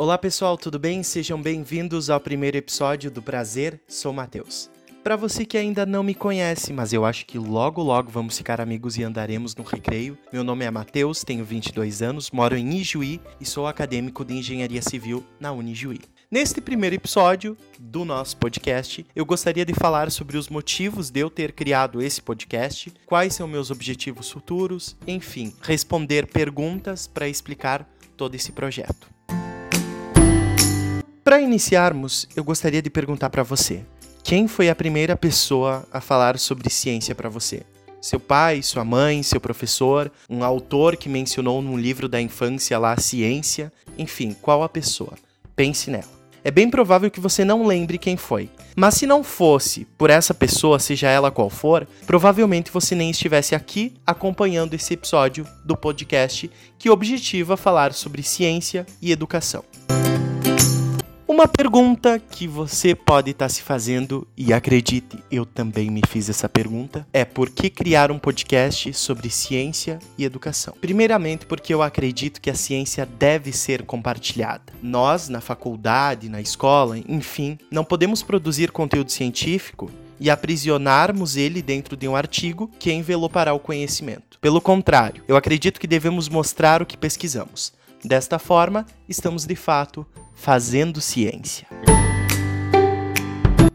Olá pessoal, tudo bem? Sejam bem-vindos ao primeiro episódio do Prazer, sou Matheus. Para você que ainda não me conhece, mas eu acho que logo logo vamos ficar amigos e andaremos no recreio. Meu nome é Matheus, tenho 22 anos, moro em Ijuí e sou acadêmico de Engenharia Civil na Unijuí. Neste primeiro episódio do nosso podcast, eu gostaria de falar sobre os motivos de eu ter criado esse podcast, quais são meus objetivos futuros, enfim, responder perguntas para explicar todo esse projeto. Para iniciarmos, eu gostaria de perguntar para você: quem foi a primeira pessoa a falar sobre ciência para você? Seu pai, sua mãe, seu professor, um autor que mencionou num livro da infância lá a ciência? Enfim, qual a pessoa? Pense nela. É bem provável que você não lembre quem foi. Mas se não fosse por essa pessoa, seja ela qual for, provavelmente você nem estivesse aqui acompanhando esse episódio do podcast que objetiva falar sobre ciência e educação. Uma pergunta que você pode estar tá se fazendo, e acredite, eu também me fiz essa pergunta, é por que criar um podcast sobre ciência e educação? Primeiramente, porque eu acredito que a ciência deve ser compartilhada. Nós, na faculdade, na escola, enfim, não podemos produzir conteúdo científico e aprisionarmos ele dentro de um artigo que envelopará o conhecimento. Pelo contrário, eu acredito que devemos mostrar o que pesquisamos. Desta forma, estamos de fato fazendo ciência.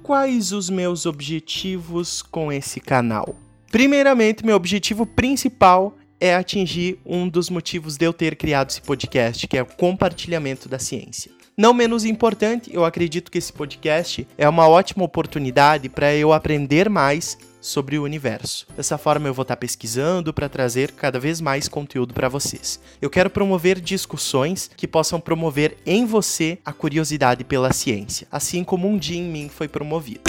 Quais os meus objetivos com esse canal? Primeiramente, meu objetivo principal é atingir um dos motivos de eu ter criado esse podcast, que é o compartilhamento da ciência. Não menos importante, eu acredito que esse podcast é uma ótima oportunidade para eu aprender mais sobre o universo. Dessa forma, eu vou estar pesquisando para trazer cada vez mais conteúdo para vocês. Eu quero promover discussões que possam promover em você a curiosidade pela ciência, assim como um dia em mim foi promovido.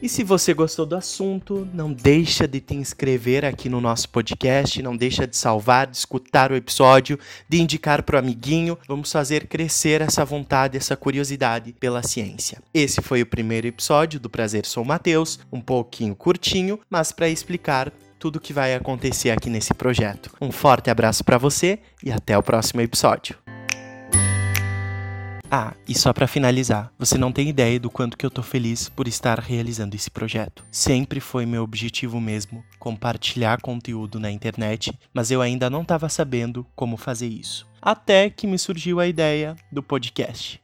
E se você gostou do assunto, não deixa de te inscrever aqui no nosso podcast, não deixa de salvar, de escutar o episódio, de indicar para o amiguinho. Vamos fazer crescer essa vontade, essa curiosidade pela ciência. Esse foi o primeiro episódio do Prazer Sou Mateus, um pouquinho curtinho, mas para explicar tudo o que vai acontecer aqui nesse projeto. Um forte abraço para você e até o próximo episódio. Ah, e só para finalizar, você não tem ideia do quanto que eu tô feliz por estar realizando esse projeto. Sempre foi meu objetivo mesmo compartilhar conteúdo na internet, mas eu ainda não estava sabendo como fazer isso. Até que me surgiu a ideia do podcast.